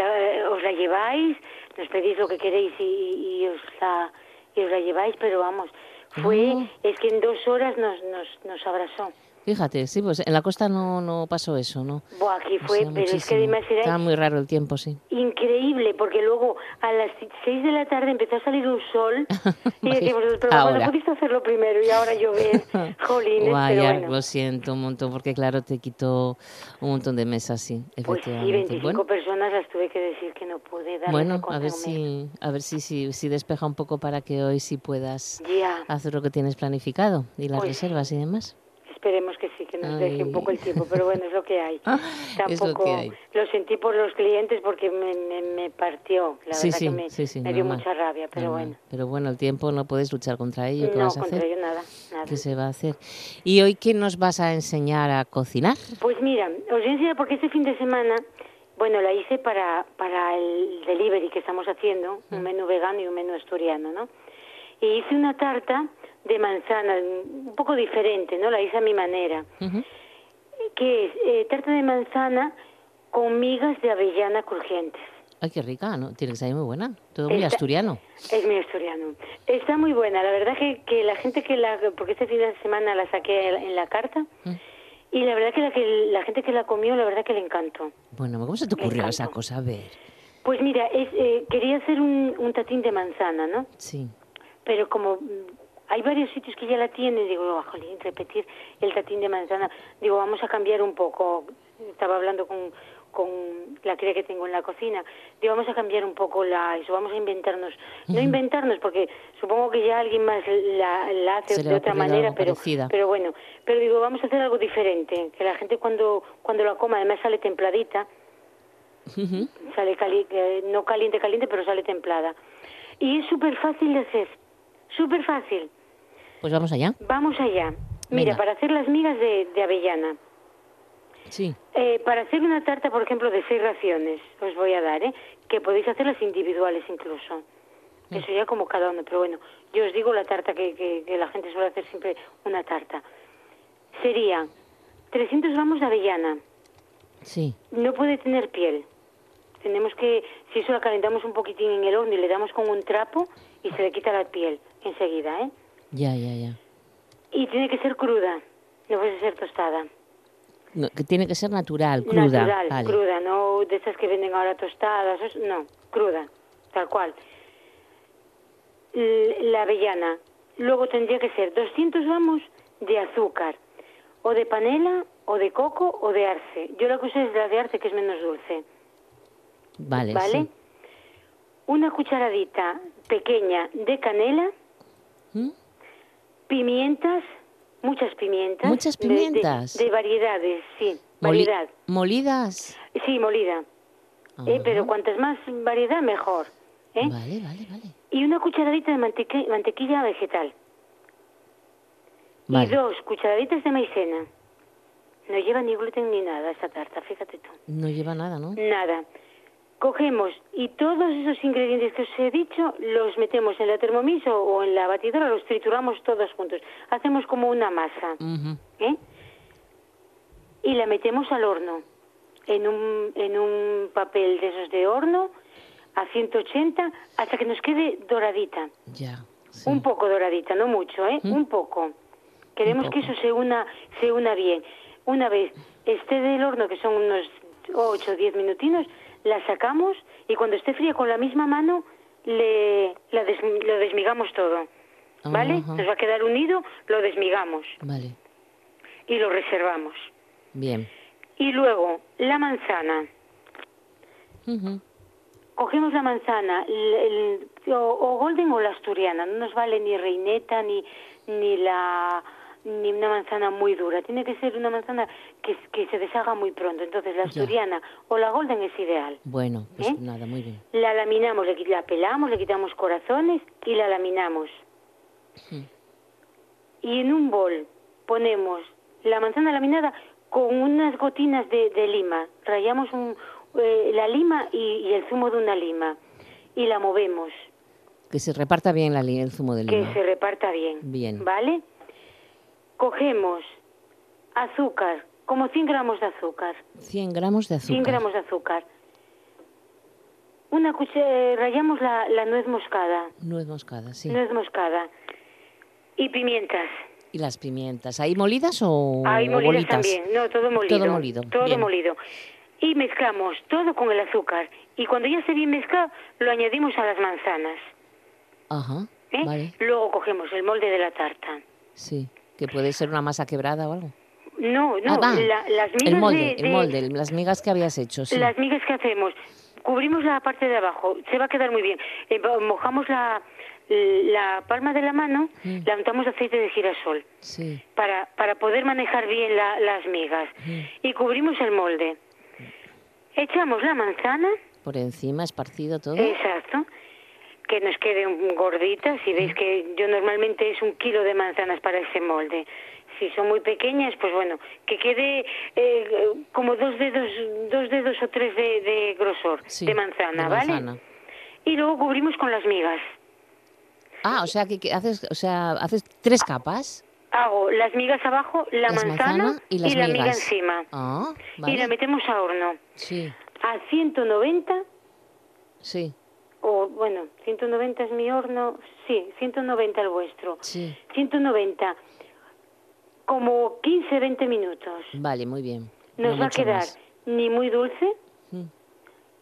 os la lleváis, nos pedís lo que queréis y, os, la, y os la lleváis, pero vamos, fue, ah. es que en dos horas nos, nos, nos abrazó. Fíjate, sí, pues en la costa no, no pasó eso, ¿no? Buah, aquí fue, pero es que además era... Estaba muy raro el tiempo, sí. Increíble, porque luego a las 6 de la tarde empezó a salir un sol y decimos, pero ahora. bueno, pudiste hacerlo primero y ahora llover, jolines, Vaya, pero bueno. lo siento un montón, porque claro, te quitó un montón de mesas, sí, efectivamente. Pues sí, 25 personas las tuve que decir que no pude dar Bueno, a ver si, a ver si, si, si, despeja un poco para que hoy sí puedas hacer lo que tienes planificado y las pues reservas y demás esperemos que sí, que nos deje un poco el tiempo, pero bueno, es lo que hay. Tampoco lo, sentí por los clientes porque me, me, partió, la verdad que me, me dio mucha rabia, pero bueno. Pero bueno, el tiempo no puedes luchar contra ello, ¿qué no, vas a contra hacer? ello nada, nada. ¿Qué se va a hacer? ¿Y hoy qué nos vas a enseñar a cocinar? Pues mira, os voy a enseñar porque este fin de semana, bueno, la hice para, para el delivery que estamos haciendo, un mm. menú vegano y un menú asturiano, ¿no? Y hice una tarta de manzana, un poco diferente, ¿no? La hice a mi manera. Que es eh, tarta de manzana con migas de avellana crujientes. Ay, qué rica, ¿no? Tiene que ser muy buena. Todo muy asturiano. Es muy asturiano. Está muy buena. La verdad que, que la gente que la... Porque este fin de semana la saqué en la carta. Y la verdad que la, que la gente que la comió, la verdad que le encantó. Bueno, ¿cómo se te ocurrió esa cosa? A ver. Pues mira, es, eh, quería hacer un, un tatín de manzana, ¿no? Sí pero como hay varios sitios que ya la tienen, digo, oh, jolín, repetir el tatín de manzana, digo, vamos a cambiar un poco. Estaba hablando con, con la cría que tengo en la cocina, digo, vamos a cambiar un poco la, eso, vamos a inventarnos, no inventarnos, porque supongo que ya alguien más la, hace de otra manera, pero, pero bueno, pero digo, vamos a hacer algo diferente, que la gente cuando, cuando la coma, además sale templadita, sale no caliente, caliente, pero sale templada. Y es súper fácil de hacer, súper fácil. Pues vamos allá. Vamos allá. Mira, para hacer las migas de, avellana. Sí. Eh, para hacer una tarta, por ejemplo, de seis raciones, os voy a dar, ¿eh? Que podéis hacerlas individuales incluso. Mm. Eso ya como cada uno, pero bueno, yo os digo la tarta que, que, la gente suele hacer siempre una tarta. Sería 300 gramos de avellana. Sí. No puede tener piel. Tenemos que, si eso la calentamos un poquitín en el horno y le damos con un trapo y se le quita la piel enseguida, ¿eh? Ya, ya, ya. Y tiene que ser cruda, no puede ser tostada. No, que tiene que ser natural, cruda. Natural, cruda, no de esas que venden ahora tostadas, no, cruda, tal cual. la avellana. Luego tendría que ser 200 gramos de azúcar, o de panela, o de coco, o de arce. Yo la que uso es la de arce, que es menos dulce. Vale, ¿Vale? Una cucharadita pequeña de canela, ¿Mm? Pimientas, muchas pimientas. Muchas pimientas. De, variedades, sí, variedad. ¿Molidas? Sí, molida. Eh, pero cuantas más variedad, mejor. ¿eh? Vale, vale, vale. Y una cucharadita de mantequilla vegetal. Y dos cucharaditas de maicena. No lleva ni gluten ni nada esta tarta, fíjate tú. No lleva nada, ¿no? Nada cogemos y todos esos ingredientes que os he dicho los metemos en la Thermomix o, en la batidora, los trituramos todos juntos. Hacemos como una masa. ¿eh? Y la metemos al horno, en un, en un papel de esos de horno, a 180, hasta que nos quede doradita. Ya. Un poco doradita, no mucho, ¿eh? Un poco. Queremos que eso se una, se una bien. Una vez esté del horno, que son unos 8 o 10 minutinos, la sacamos y cuando esté fría con la misma mano le la lo desmigamos todo. ¿Vale? Nos va a quedar unido, lo desmigamos. Vale. Y lo reservamos. Bien. Y luego, la manzana. Cogemos la manzana, o, golden o la asturiana, no nos vale ni reineta ni, ni la ni una manzana muy dura, tiene que ser una manzana que, que se deshaga muy pronto. Entonces la asturiana o la golden es ideal. Bueno, pues ¿Eh? nada, muy bien. La laminamos, la pelamos, le quitamos corazones y la laminamos. Y en un bol ponemos la manzana laminada con unas gotinas de, lima. Rayamos eh, la lima y, el zumo de una lima y la movemos. Que se reparta bien la, el zumo de lima. Que se reparta bien. Bien. ¿Vale? Cogemos azúcar, como 100 gramos de azúcar. 100 gramos de azúcar. 100 gramos de azúcar. Una cuchara, rayamos la, la, nuez moscada. Nuez moscada, sí. Nuez moscada. Y pimientas. ¿Y las pimientas? ¿Hay molidas o Hay molidas también. No, todo molido. Todo molido. Todo molido. Y mezclamos todo con el azúcar. Y cuando ya esté bien mezclado, lo añadimos a las manzanas. Ajá. ¿Eh? Vale. Luego cogemos el molde de la tarta. Sí. ¿Que puede ser una masa quebrada o algo? No, no, ah, las migas el molde, el molde, las migas que habías hecho, sí. Las migas que hacemos, cubrimos la parte de abajo, se va a quedar muy bien. Eh, mojamos la, la palma de la mano, mm. la untamos aceite de girasol sí. para, para poder manejar bien las migas. Mm. Y cubrimos el molde. Echamos la manzana. Por encima, esparcido todo. Exacto que nos queden gorditas. Si veis que yo normalmente es un kilo de manzanas para ese molde. Si son muy pequeñas, pues bueno, que quede eh, como dos dedos, dos dedos o tres de, grosor de, manzana, ¿vale? Y luego cubrimos con las migas. Ah, o sea que, haces, o sea, haces tres capas. Hago las migas abajo, la manzana, y, la miga encima. Ah, y la metemos a horno. Sí. A 190. Sí o bueno, 190 es mi horno, sí, 190 el vuestro. Sí. 190, como 15, 20 minutos. Vale, muy bien. Nos va a quedar ni muy dulce.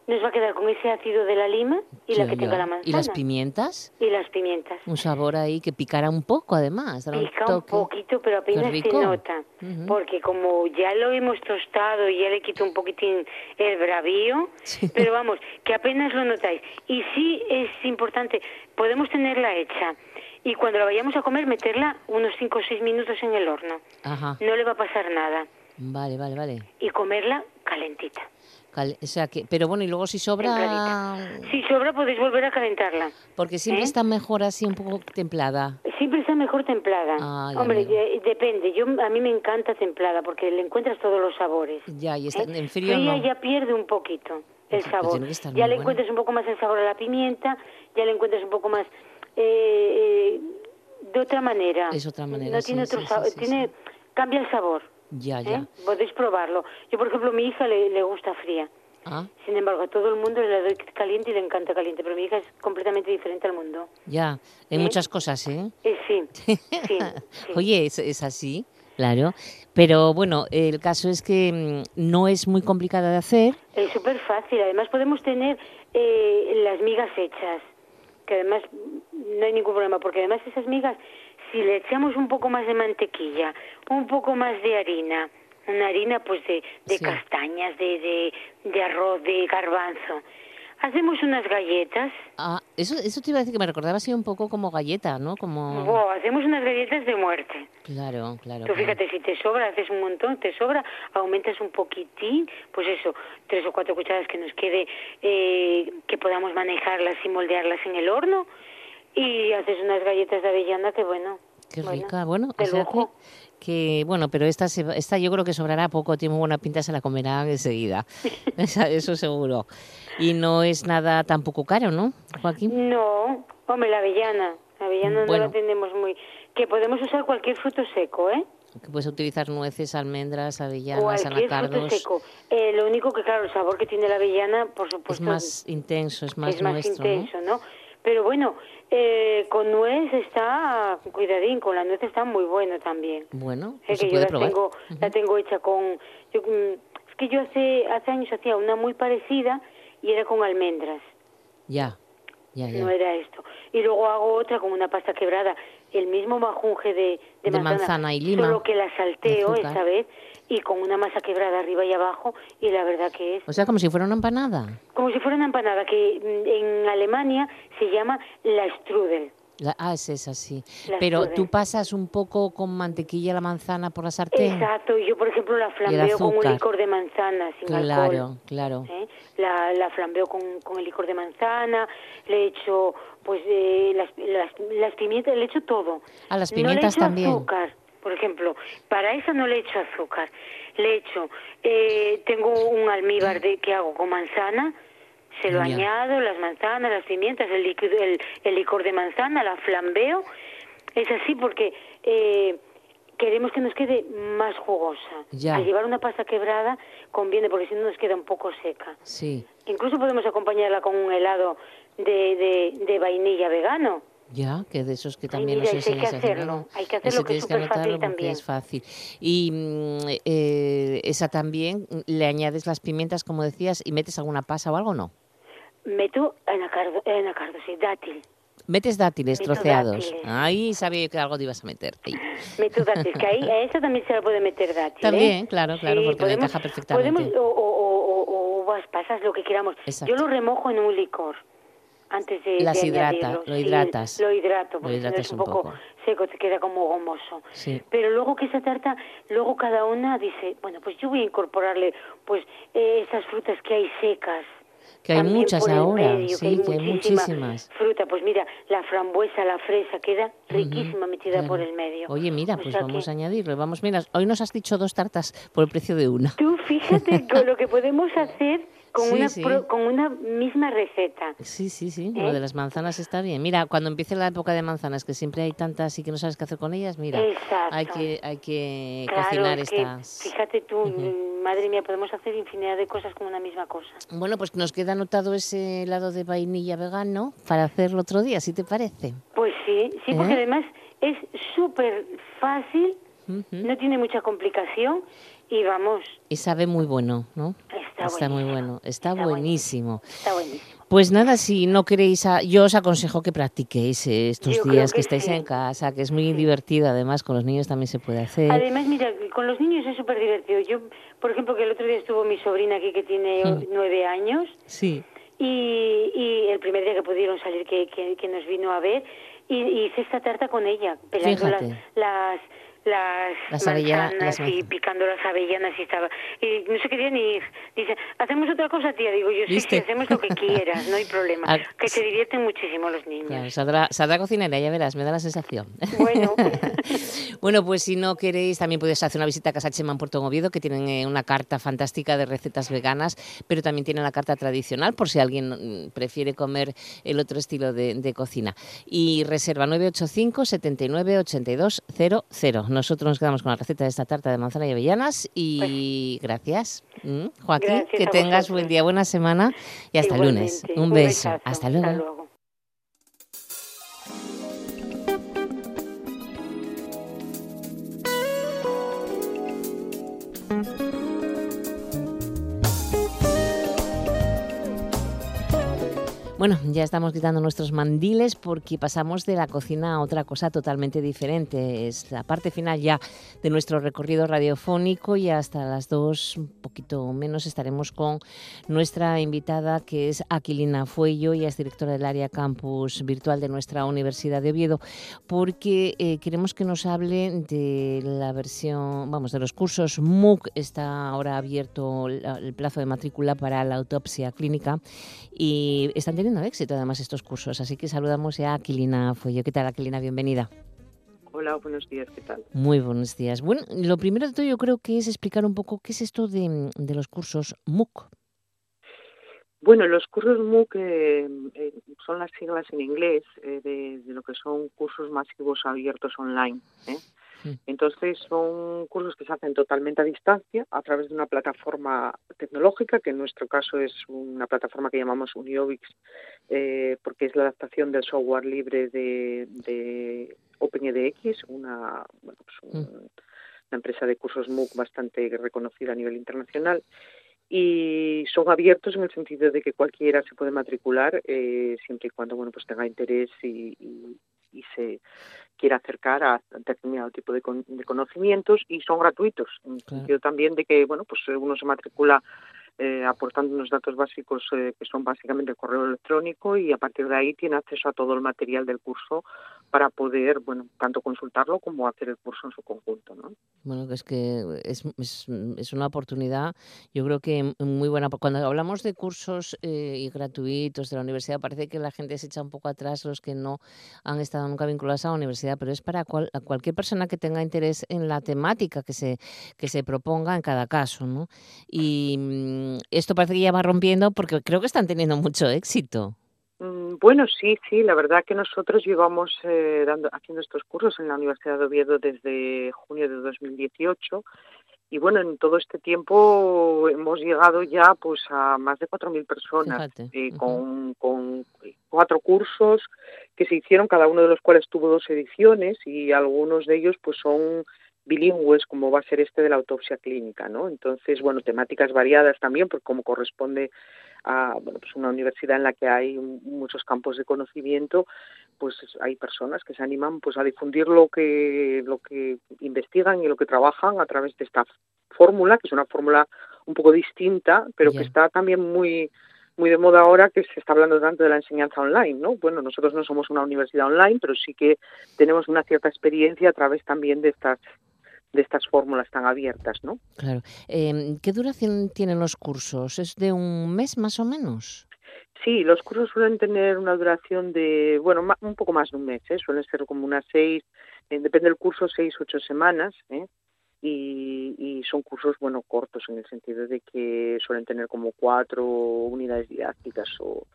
Nos va a quedar con ese ácido de la lima y la que tenga la manzana. ¿Y las pimientas? Y las pimientas. Un sabor ahí que picará un poco, además. Pica un, poquito, pero apenas se nota. Porque como ya lo hemos tostado y ya le quito un poquitín el bravío, pero vamos, que apenas lo notáis. Y sí es importante, podemos tenerla hecha y cuando la vayamos a comer meterla unos 5 o 6 minutos en el horno. Ajá. No le va a pasar nada. Vale, vale, vale. Y comerla calentita. O sea que, pero bueno, y luego si sobra... Si sobra podéis volver a calentarla. Porque siempre ¿eh? está mejor así un poco templada. Siempre está mejor templada. Hombre, depende. Yo a mí me encanta templada porque le encuentras todos los sabores. Ya, y está, ¿eh? en frío Fría ya pierde un poquito el pues sabor. ya le encuentras un poco más el sabor a la pimienta, ya le encuentras un poco más eh, de otra manera. Es otra manera. No tiene otro sabor, tiene cambia el sabor. Ya, ya. ¿eh? Podéis probarlo. Yo, por ejemplo, a mi hija le, le gusta fría. Ah. Sin embargo, a todo el mundo le doy caliente y le encanta caliente, pero mi hija es completamente diferente al mundo. Ya, en ¿Eh? muchas cosas, ¿eh? eh sí, sí, Oye, ¿es, ¿es, así, claro. Pero bueno, el caso es que mm, no es muy complicada de hacer. Es súper fácil. Además, podemos tener las migas hechas que además no hay ningún problema, porque además esas migas, si le echamos un poco más de mantequilla, un poco más de harina, una harina pues de, de castañas, de, de, de arroz, de garbanzo, Hacemos unas galletas. Ah, eso, eso te iba a decir que me recordaba así un poco como galleta, ¿no? Como... hacemos unas galletas de muerte. Claro, claro. Tú fíjate, si te sobra, haces un montón, te sobra, aumentas un poquitín, pues eso, tres o cuatro cucharadas que nos quede, eh, que podamos manejarlas y moldearlas en el horno, y haces unas galletas de avellana que, bueno... Qué rica, bueno, o que, bueno, pero esta, esta yo creo que sobrará poco, tiene muy buena pinta, se la comerá enseguida, eso seguro. Y no es nada tampoco caro, ¿no, Joaquín? No, hombre, la avellana, la avellana no la tenemos muy... Que podemos usar cualquier fruto seco, ¿eh? Que puedes utilizar nueces, almendras, avellanas, anacardos. Fruto seco. Eh, lo único que, claro, el sabor que tiene la avellana, por supuesto... Es más intenso, es más Es más intenso, ¿no? Pero bueno, eh, con nuez está, cuidadín, con la nuez está muy bueno también. Bueno, pues que yo la tengo, la tengo hecha con, yo, mm, es que yo hace hace años hacía una muy parecida y era con almendras. Ya, ya, ya. No era esto. Y luego hago otra con una pasta quebrada, el mismo majunje de, de, manzana, y lima, solo que la salteo esta vez y con una masa quebrada arriba y abajo y la verdad que es... O sea, como si fuera una empanada. Como si fuera una empanada, que mm, en Alemania se llama la strudel. ah, es esa, sí. Pero tú pasas un poco con mantequilla la manzana por la sartén. Exacto, yo por ejemplo la flambeo con un licor de manzana sin claro, alcohol. Claro, ¿eh? La, la flambeo con, con el licor de manzana, le echo pues eh, las, las, las, pimientas, le echo todo. A las pimientas no le echo azúcar por ejemplo, para esa no le echo azúcar, le echo, eh, tengo un almíbar de, que hago con manzana, se lo añado, las manzanas, las pimientas, el, líquido, el, licor de manzana, la flambeo, es así porque eh, queremos que nos quede más jugosa. Al llevar una pasta quebrada conviene porque si no nos queda un poco seca. Sí. Incluso podemos acompañarla con un helado de, de vainilla vegano. Ya, que de esos que también Ay, mira, hay que hacerlo, hay que hacerlo, que es súper fácil también. es fácil. Y mm, eh, esa también, le añades las pimientas, como decías, y metes alguna pasa o algo, ¿no? Meto anacardo, anacardo sí, dátil. Metes dátiles troceados. Ahí sabía que algo te ibas a meter. Ahí. Meto dátiles, que ahí a esa también se la puede meter dátil. También, ¿eh? claro, claro, porque le encaja perfectamente. Podemos, o, o, o, uvas pasas, lo que queramos. Yo lo remojo en un licor antes de las de hidrata, lo hidratas. lo hidrato, porque lo es un, poco, seco, te queda como gomoso. Pero luego que esa tarta, luego cada una dice, bueno, pues yo voy a incorporarle pues eh, esas frutas que hay secas. Que hay muchas ahora, sí, que hay, muchísimas. Fruta, pues mira, la frambuesa, la fresa, queda riquísima metida por el medio. Oye, mira, pues vamos a añadirlo. Vamos, mira, hoy nos has dicho dos tartas por el precio de una. Tú fíjate con lo que podemos hacer con, una, con una misma receta. Sí, sí, sí, lo ¿Eh? de las manzanas está bien. Mira, cuando empiece la época de manzanas, que siempre hay tantas y que no sabes qué hacer con ellas, mira, hay que, hay que cocinar estas. Fíjate tú, madre mía, podemos hacer infinidad de cosas con una misma cosa. Bueno, pues nos queda anotado ese lado de vainilla vegano para hacerlo otro día, si te parece. Pues sí, sí, porque ¿Eh? además es súper fácil, no tiene mucha complicación y vamos. Y sabe muy bueno, ¿no? Está, muy bueno, está, buenísimo. Está buenísimo. Pues nada, si no queréis, yo os aconsejo que practiquéis estos días que, estáis en casa, que es muy divertido, además con los niños también se puede hacer. Además, mira, con los niños es súper divertido. Yo, por ejemplo, que el otro día estuvo mi sobrina aquí que tiene mm. nueve años. Sí. Y, y, el primer día que pudieron salir, que, que, nos vino a ver, y, hice esta tarta con ella, pelando las las, las manzanas y picando las avellanas y estaba y no se quería ni ir dice hacemos otra cosa tía digo yo sí, sí hacemos lo que quieras no hay problema ah, que se divierten muchísimo los niños. Claro, saldrá, saldrá cocinera ya verás me da la sensación. Bueno. Bueno pues si no queréis también podéis hacer una visita a Casa Chema en Puerto Oviedo que tienen eh, una carta fantástica de recetas veganas pero también tienen la carta tradicional por si alguien mm, prefiere comer el otro estilo de, de cocina. Y reserva 985 79 82 00 nosotros nos quedamos con la receta de esta tarta de manzana y avellanas y pues gracias, mm, Joaquín, que tengas buen día, buena semana y hasta el lunes. Un, beso. Hasta luego. Bueno, ya estamos quitando nuestros mandiles porque pasamos de la cocina a otra cosa totalmente diferente. Es la parte final ya de nuestro recorrido radiofónico y hasta las dos, un poquito menos, estaremos con nuestra invitada que es Aquilina Fuello y es directora del área campus virtual de nuestra Universidad de Oviedo porque eh, queremos que nos hable de la versión, vamos, de los cursos MOOC. Está ahora abierto el plazo de matrícula para la autopsia clínica y están teniendo éxito además estos cursos. Así que saludamos ya a Aquilina Fuello. ¿Qué tal, Aquilina? Bienvenida. Hola, buenos días, ¿qué tal? Muy buenos días. Bueno, lo primero de todo yo creo que es explicar un poco qué es esto de, los cursos MOOC. Bueno, los cursos MOOC eh, eh, son las siglas en inglés eh, de, de, lo que son cursos masivos abiertos online. Entonces son cursos que se hacen totalmente a distancia a través de una plataforma tecnológica, que en nuestro caso es una plataforma que llamamos Uniobix, eh, porque es la adaptación del software libre de, de OpenEDX, una, bueno, pues mm. una empresa de cursos MOOC bastante reconocida a nivel internacional y son abiertos en el sentido de que cualquiera se puede matricular eh, siempre y cuando bueno pues tenga interés y, y se quiera acercar a determinado tipo de, conocimientos y son gratuitos, en el sentido también de que bueno pues uno se matricula eh, aportando unos datos básicos eh, que son básicamente el correo electrónico y a partir de ahí tiene acceso a todo el material del curso para poder, bueno, tanto consultarlo como hacer el curso en su conjunto, ¿no? Bueno, es que es, es, una oportunidad, yo creo que muy buena. Cuando hablamos de cursos eh, y gratuitos de la universidad, parece que la gente se echa un poco atrás los que no han estado nunca vinculados a la universidad, pero es para cualquier persona que tenga interés en la temática que se, que se proponga en cada caso, ¿no? Y Mm, esto parece que ya va rompiendo porque creo que están teniendo mucho éxito. Mm, bueno, sí, sí, la verdad que nosotros llevamos eh, dando, haciendo estos cursos en la Universidad de Oviedo desde junio de 2018 y bueno, en todo este tiempo hemos llegado ya pues a más de 4.000 personas eh, con, con cuatro cursos que se hicieron, cada uno de los cuales tuvo dos ediciones y algunos de ellos pues son bilingües como va a ser este de la autopsia clínica, ¿no? Entonces, bueno, temáticas variadas también, porque como corresponde a bueno, pues una universidad en la que hay muchos campos de conocimiento, pues hay personas que se animan pues a difundir lo que lo que investigan y lo que trabajan a través de esta fórmula, que es una fórmula un poco distinta, pero que está también muy muy de moda ahora que se está hablando tanto de la enseñanza online, ¿no? Bueno, nosotros no somos una universidad online, pero sí que tenemos una cierta experiencia a través también de estas de estas fórmulas tan abiertas, ¿no? Claro. Em, ¿Qué duración tienen los cursos? ¿Es de un mes más o menos? Sí, los cursos suelen tener una duración de, bueno, un poco más de un mes, ¿eh? suelen ser como unas seis, eh, depende del curso, seis, ocho semanas, ¿eh? y, y, son cursos, bueno, cortos en el sentido de que suelen tener como cuatro unidades didácticas o,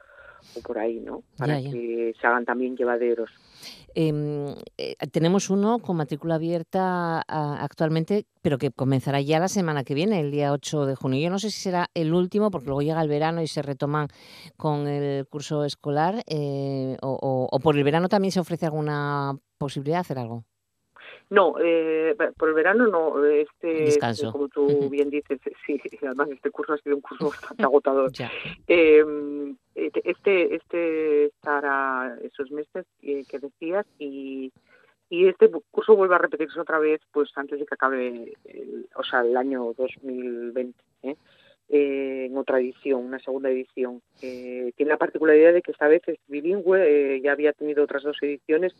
o por ahí, ¿no? Para que se hagan también llevaderos. Em, eh, tenemos uno con matrícula abierta actualmente, pero que comenzará ya la semana que viene, el día 8 de junio. Yo no sé si será el último, porque luego llega el verano y se retoman con el curso escolar, eh, o, por el verano también se ofrece alguna posibilidad de hacer algo. No, eh, por el verano no. Este, Descanso. como tú bien dices, sí, además este curso ha sido un curso bastante agotador. Em, este, este estará esos meses que decías y, y este curso vuelve a repetirse otra vez pues antes de que acabe el, o sea el año 2020 ¿eh? Eh, en otra edición una segunda edición eh, tiene la particularidad de que esta vez es bilingüe ya había tenido otras dos ediciones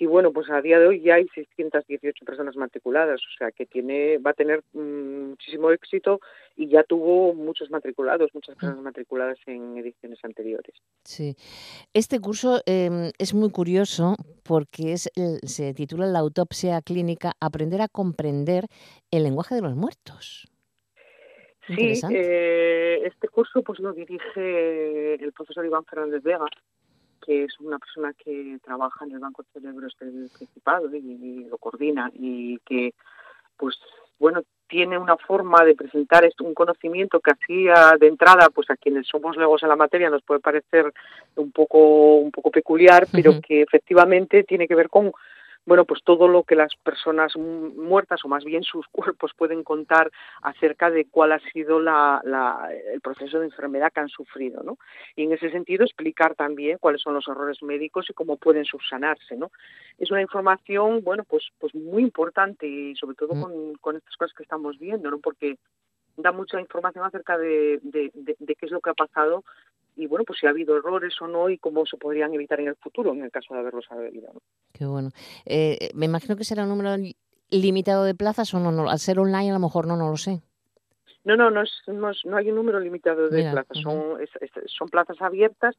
y bueno, pues a día de hoy ya hay 618 personas matriculadas, o sea que tiene va a tener mm, muchísimo éxito y ya tuvo muchos matriculados, muchas personas matriculadas en ediciones anteriores. Sí, este curso em, es muy curioso porque es se titula La autopsia clínica, aprender a comprender el lenguaje de los muertos. Sí, eh, este curso pues lo dirige el profesor Iván Fernández Vega que es una persona que trabaja en el Banco de Cerebros del Principado y, lo coordina y que, pues, bueno, tiene una forma de presentar esto, un conocimiento que así de entrada, pues a quienes somos legos en la materia nos puede parecer un poco, un poco peculiar, pero que efectivamente tiene que ver con bueno, pues todo lo que las personas muertas o más bien sus cuerpos pueden contar acerca de cuál ha sido la, el proceso de enfermedad que han sufrido, ¿no? Y en ese sentido explicar también cuáles son los errores médicos y cómo pueden subsanarse, ¿no? Es una información, bueno, pues, pues muy importante y sobre todo mm. con, con estas cosas que estamos viendo, ¿no? Porque da mucha información acerca de, de, de, qué es lo que ha pasado y bueno, pues si ha habido errores o no y cómo se podrían evitar en el futuro en el caso de haberlos habido. ¿no? Qué bueno. Eh, me imagino que será un número limitado de plazas o no, no, al ser online a lo mejor no, no lo sé. No, no, no, es, no, hay un número limitado de plazas, son, son plazas abiertas.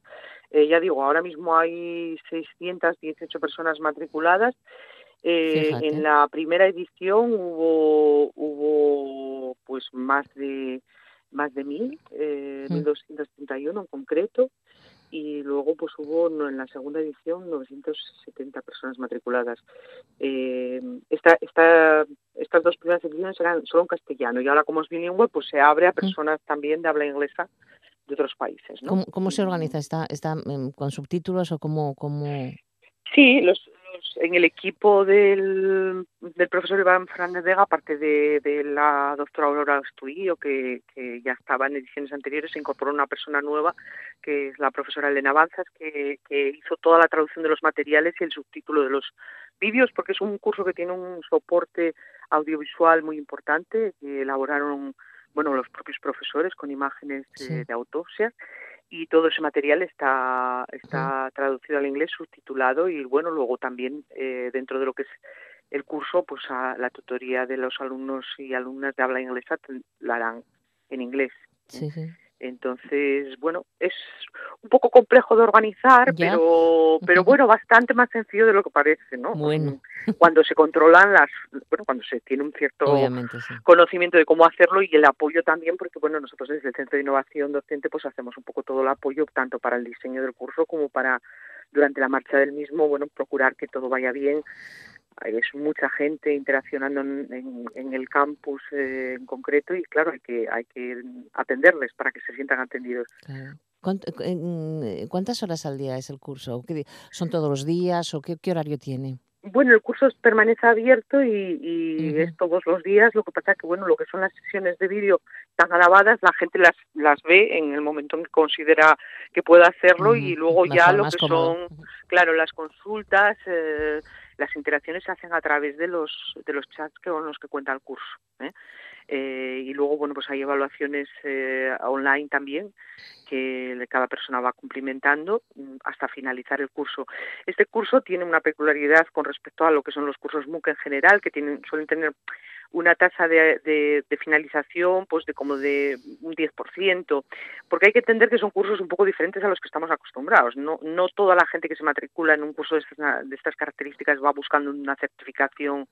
Eh, ya digo, ahora mismo hay 618 personas matriculadas. Eh, en la primera edición hubo, hubo pues más de más de mil, eh, 1231 en concreto, y luego pues hubo en la segunda edición 970 personas matriculadas. Eh, esta, esta, estas dos primeras ediciones eran solo en castellano y ahora como es bilingüe pues se abre a personas también de habla inglesa de otros países. ¿Cómo, se organiza? ¿Está, está mm, con subtítulos o cómo...? cómo... Sí, los, en el equipo del, del profesor Iván Fernández Vega, aparte de, de la doctora Aurora Estudio, que, que ya estaba en ediciones anteriores, se incorporó una persona nueva, que es la profesora Elena Banzas, que, que hizo toda la traducción de los materiales y el subtítulo de los vídeos, porque es un curso que tiene un soporte audiovisual muy importante, que elaboraron bueno los propios profesores con imágenes de autopsia y todo ese material está, está traducido al inglés, subtitulado y bueno, luego también eh, dentro de lo que es el curso, pues a la tutoría de los alumnos y alumnas de habla inglesa la harán en inglés. Sí, sí. Entonces, bueno, es un poco complejo de organizar, pero pero bueno, bastante más sencillo de lo que parece, ¿no? Bueno. Cuando se controlan las, bueno, cuando se tiene un cierto conocimiento de cómo hacerlo y el apoyo también, porque bueno, nosotros desde el Centro de Innovación Docente pues hacemos un poco todo el apoyo tanto para el diseño del curso como para durante la marcha del mismo, bueno, procurar que todo vaya bien es mucha gente interaccionando en, el campus eh, en concreto y claro hay que hay que atenderles para que se sientan atendidos. ¿Cuántas horas al día es el curso? ¿Son todos los días o qué, horario tiene? Bueno, el curso permanece abierto y, es todos los días. Lo que pasa que, bueno, lo que son las sesiones de vídeo tan grabadas, la gente las, las ve en el momento en que considera que pueda hacerlo y luego ya lo que son, claro, las consultas, eh, las interacciones se hacen a través de los, de los chats con los que cuenta el curso. ¿eh? Eh, y luego, bueno, pues hay evaluaciones eh, online también que cada persona va cumplimentando mm, hasta finalizar el curso. Este curso tiene una peculiaridad con respecto a lo que son los cursos MOOC en general, que tienen, suelen tener una tasa de, de, finalización pues de como de un 10%, porque hay que entender que son cursos un poco diferentes a los que estamos acostumbrados. No, no toda la gente que se matricula en un curso de estas, de estas características va buscando una certificación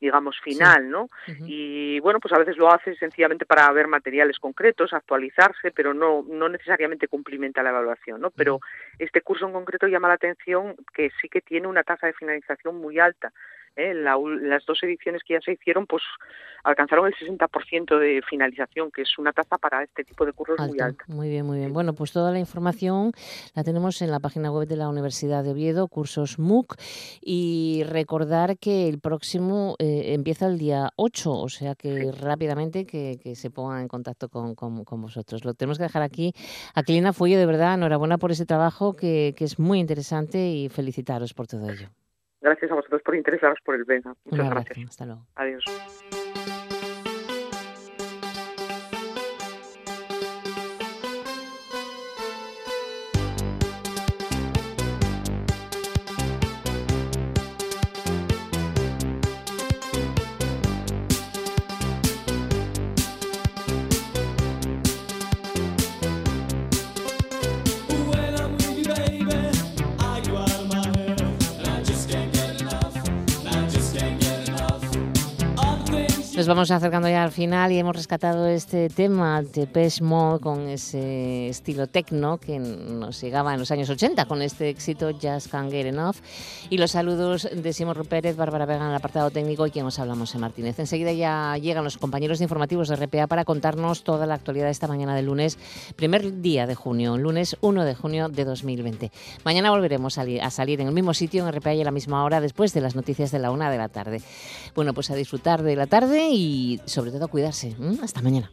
digamos, final, ¿no? Y bueno, pues a veces lo hace sencillamente para ver materiales concretos, actualizarse, pero no, no necesariamente cumplimenta la evaluación, ¿no? Pero este curso en concreto llama la atención que sí que tiene una tasa de finalización muy alta ¿eh? las dos ediciones que ya se hicieron, pues alcanzaron el 60% de finalización, que es una tasa para este tipo de cursos muy alta. Muy bien, muy bien. Bueno, pues toda la información la tenemos en la página web de la Universidad de Oviedo, cursos MOOC, y recordar que el próximo eh, empieza el día 8, o sea que rápidamente que, se pongan en contacto con, vosotros. Lo tenemos que dejar aquí. Aquilina Fuyo, de verdad, enhorabuena por ese trabajo que, que es muy interesante y felicitaros por todo ello. Gracias a vosotros por interesaros por el Vega. Muchas gracias. Hasta luego. Adiós. Nos vamos acercando ya al final y hemos rescatado este tema de Pesh Mode con ese estilo techno que nos llegaba en los años 80 con este éxito Just Can't Get Enough. Y los saludos de Simón Rupérez, Bárbara Vega en el apartado técnico y quien os hablamos en Martínez. Enseguida ya llegan los compañeros de informativos de RPA para contarnos toda la actualidad de esta mañana de lunes, primer día de junio, lunes 1 de junio de 2020. Mañana volveremos a, salir en el mismo sitio en RPA y a la misma hora después de las noticias de la una de la tarde. Bueno, pues a disfrutar de la tarde y sobre todo cuidarse. Hasta mañana.